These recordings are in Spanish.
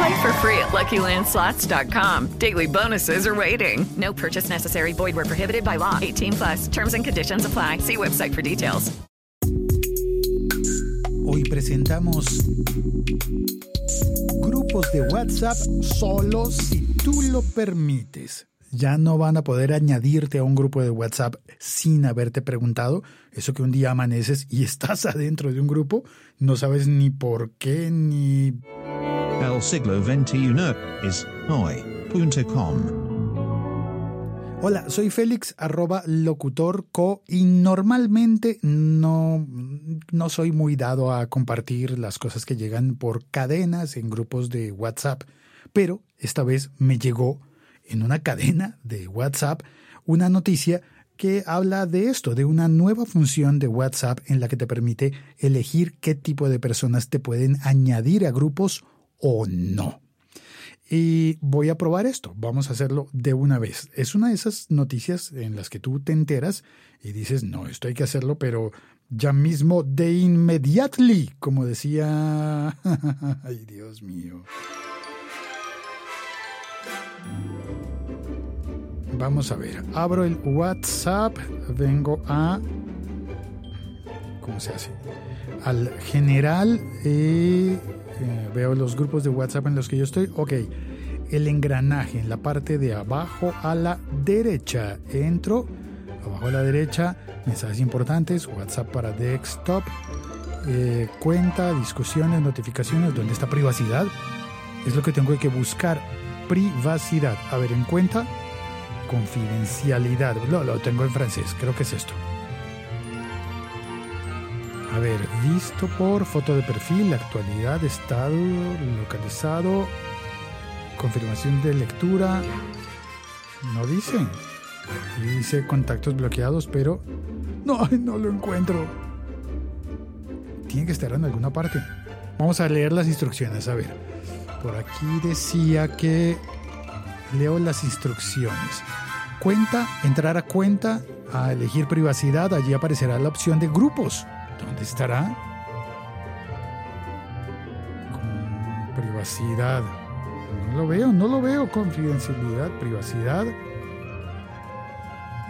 Play for free at LuckyLandSlots.com. Daily bonuses are waiting. No purchase necessary. Void where prohibited by law. 18 plus. Terms and conditions apply. See website for details. Hoy presentamos grupos de WhatsApp solo si tú lo permites. Ya no van a poder añadirte a un grupo de WhatsApp sin haberte preguntado. Eso que un día amaneces y estás adentro de un grupo, no sabes ni por qué ni Siglo XXI es hoy.com. Hola, soy Félix, arroba locutor co, y normalmente no, no soy muy dado a compartir las cosas que llegan por cadenas en grupos de WhatsApp, pero esta vez me llegó en una cadena de WhatsApp una noticia que habla de esto, de una nueva función de WhatsApp en la que te permite elegir qué tipo de personas te pueden añadir a grupos o no. Y voy a probar esto, vamos a hacerlo de una vez. Es una de esas noticias en las que tú te enteras y dices, no, esto hay que hacerlo, pero ya mismo de inmediately, como decía... Ay, Dios mío. Vamos a ver, abro el WhatsApp, vengo a... ¿Cómo se hace? Al general, eh, eh, veo los grupos de WhatsApp en los que yo estoy. Ok, el engranaje en la parte de abajo a la derecha. Entro, abajo a la derecha, mensajes importantes, WhatsApp para desktop, eh, cuenta, discusiones, notificaciones, ¿dónde está privacidad? Es lo que tengo que buscar. Privacidad. A ver, en cuenta, confidencialidad. Lo, lo tengo en francés, creo que es esto. A ver, visto por foto de perfil, actualidad, estado, localizado, confirmación de lectura. No dice. Y dice contactos bloqueados, pero no, no lo encuentro. Tiene que estar en alguna parte. Vamos a leer las instrucciones. A ver, por aquí decía que leo las instrucciones. Cuenta, entrar a cuenta, a elegir privacidad. Allí aparecerá la opción de grupos. ¿Dónde estará? Con privacidad. No lo veo, no lo veo. Confidencialidad, privacidad.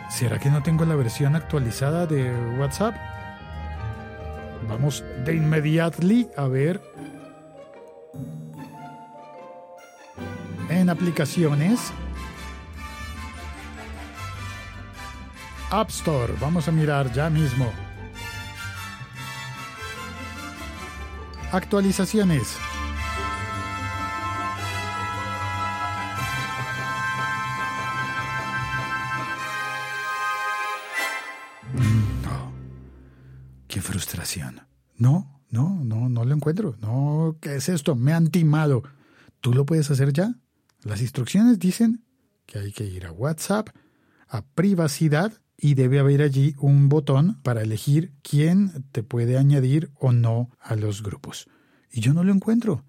¿Será que no tengo la versión actualizada de WhatsApp? Vamos de inmediately a ver. En aplicaciones. App Store. Vamos a mirar ya mismo. Actualizaciones. No. Qué frustración. No, no, no, no lo encuentro. No, ¿qué es esto? Me han timado. ¿Tú lo puedes hacer ya? Las instrucciones dicen que hay que ir a WhatsApp, a privacidad y debe haber allí un botón para elegir quién te puede añadir o no a los grupos. Y yo no lo encuentro.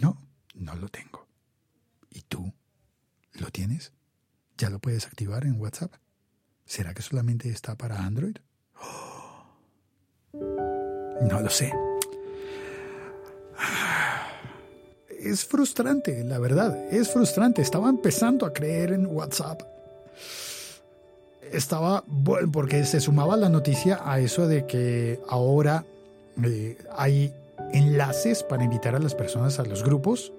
No, no lo tengo. ¿Y tú? ¿Lo tienes? ¿Ya lo puedes activar en WhatsApp? ¿Será que solamente está para Android? No lo sé. Es frustrante, la verdad, es frustrante. Estaba empezando a creer en WhatsApp estaba bueno, porque se sumaba la noticia a eso de que ahora eh, hay enlaces para invitar a las personas a los grupos.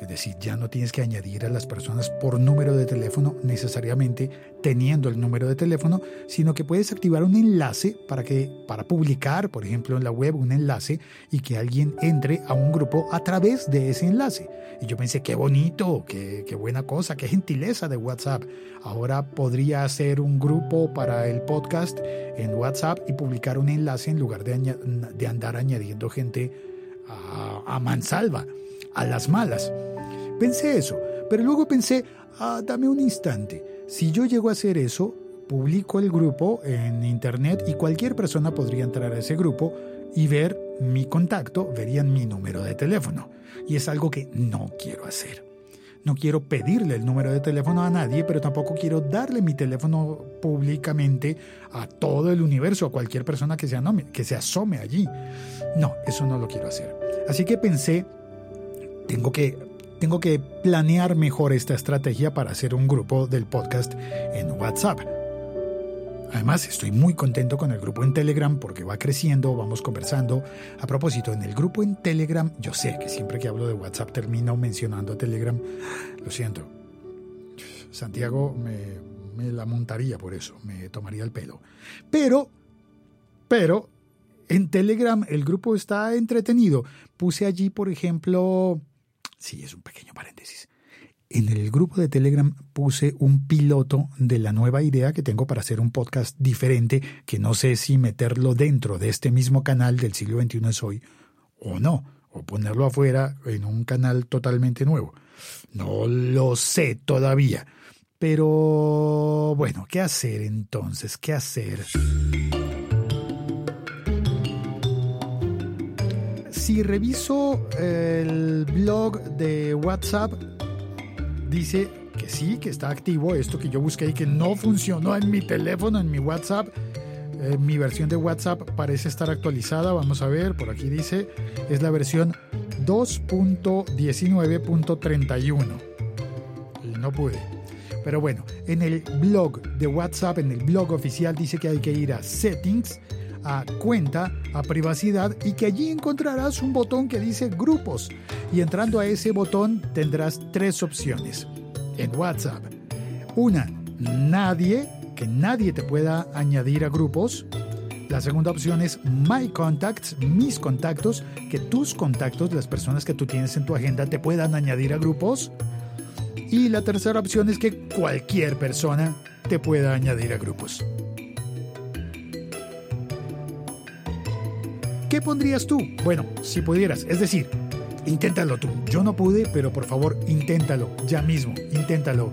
Es decir, ya no tienes que añadir a las personas por número de teléfono necesariamente teniendo el número de teléfono, sino que puedes activar un enlace para que para publicar, por ejemplo, en la web un enlace y que alguien entre a un grupo a través de ese enlace. Y yo pensé, qué bonito, qué, qué buena cosa, qué gentileza de WhatsApp. Ahora podría hacer un grupo para el podcast en WhatsApp y publicar un enlace en lugar de, de andar añadiendo gente a, a mansalva, a las malas. Pensé eso, pero luego pensé, ah, dame un instante. Si yo llego a hacer eso, publico el grupo en internet y cualquier persona podría entrar a ese grupo y ver mi contacto, verían mi número de teléfono. Y es algo que no quiero hacer. No quiero pedirle el número de teléfono a nadie, pero tampoco quiero darle mi teléfono públicamente a todo el universo, a cualquier persona que se, que se asome allí. No, eso no lo quiero hacer. Así que pensé, tengo que tengo que planear mejor esta estrategia para hacer un grupo del podcast en WhatsApp. Además, estoy muy contento con el grupo en Telegram porque va creciendo, vamos conversando. A propósito, en el grupo en Telegram, yo sé que siempre que hablo de WhatsApp termino mencionando Telegram. Lo siento. Santiago me, me la montaría por eso, me tomaría el pelo. Pero, pero, en Telegram el grupo está entretenido. Puse allí, por ejemplo, Sí, es un pequeño paréntesis. En el grupo de Telegram puse un piloto de la nueva idea que tengo para hacer un podcast diferente que no sé si meterlo dentro de este mismo canal del siglo XXI es hoy o no, o ponerlo afuera en un canal totalmente nuevo. No lo sé todavía. Pero bueno, ¿qué hacer entonces? ¿Qué hacer? Si reviso el blog de WhatsApp, dice que sí, que está activo esto que yo busqué y que no funcionó en mi teléfono, en mi WhatsApp. Eh, mi versión de WhatsApp parece estar actualizada. Vamos a ver, por aquí dice, es la versión 2.19.31. Y no pude. Pero bueno, en el blog de WhatsApp, en el blog oficial, dice que hay que ir a Settings a cuenta, a privacidad y que allí encontrarás un botón que dice grupos y entrando a ese botón tendrás tres opciones en WhatsApp. Una, nadie, que nadie te pueda añadir a grupos. La segunda opción es My Contacts, mis contactos, que tus contactos, las personas que tú tienes en tu agenda, te puedan añadir a grupos. Y la tercera opción es que cualquier persona te pueda añadir a grupos. ¿Qué pondrías tú? Bueno, si pudieras, es decir, inténtalo tú. Yo no pude, pero por favor, inténtalo, ya mismo, inténtalo.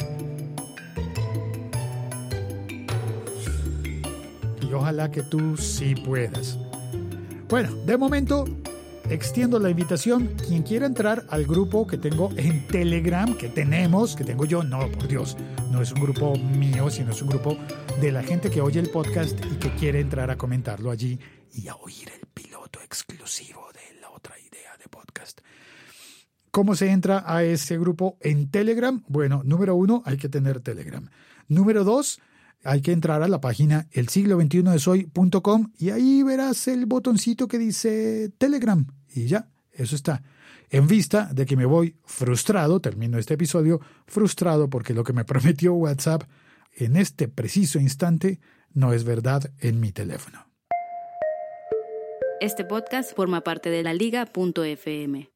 Y ojalá que tú sí puedas. Bueno, de momento, extiendo la invitación. Quien quiera entrar al grupo que tengo en Telegram, que tenemos, que tengo yo, no, por Dios, no es un grupo mío, sino es un grupo de la gente que oye el podcast y que quiere entrar a comentarlo allí y a oír el piloto exclusivo de la otra idea de podcast. ¿Cómo se entra a ese grupo en Telegram? Bueno, número uno, hay que tener Telegram. Número dos, hay que entrar a la página el siglo 21 de y ahí verás el botoncito que dice Telegram. Y ya, eso está. En vista de que me voy frustrado, termino este episodio frustrado porque lo que me prometió WhatsApp en este preciso instante no es verdad en mi teléfono. Este podcast forma parte de la liga.fm.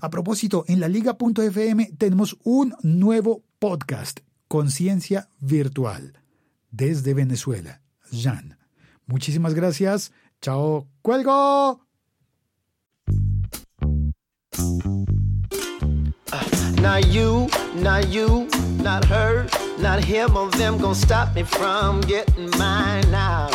A propósito, en la liga.fm tenemos un nuevo podcast, Conciencia Virtual, desde Venezuela. Jan. Muchísimas gracias. Chao. ¡Cuelgo! Not you, not you, not her, not him or them gonna stop me from getting mine now.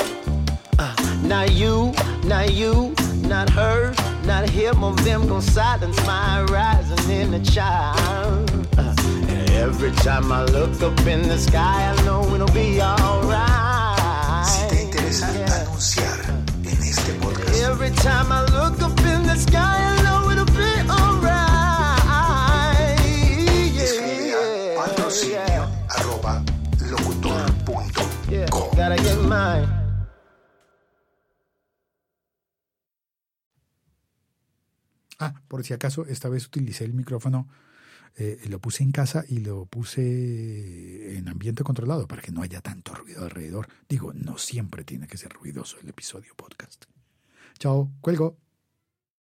Uh, not you, not you, not her, not him or them gonna silence my rising in the child. Uh, and every time I look up in the sky, I know it'll be alright. Si te interesa yeah. anunciar en este podcast. Every time I look up in the sky, Ah, por si acaso, esta vez utilicé el micrófono Eh, lo puse en casa y lo puse en ambiente controlado para que no haya tanto ruido alrededor. Digo, no siempre tiene que ser ruidoso el episodio podcast. Chao, cuelgo.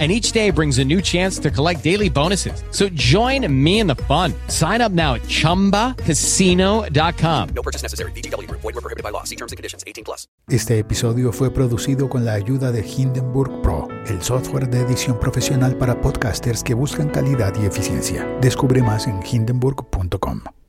and each day brings a new chance to collect daily bonuses. So join me in the fun. Sign up now at ChumbaCasino.com. No purchase necessary. BGW. Void were prohibited by law. See terms and conditions. 18 plus. Este episodio fue producido con la ayuda de Hindenburg Pro, el software de edición profesional para podcasters que buscan calidad y eficiencia. Descubre más en hindenburg.com.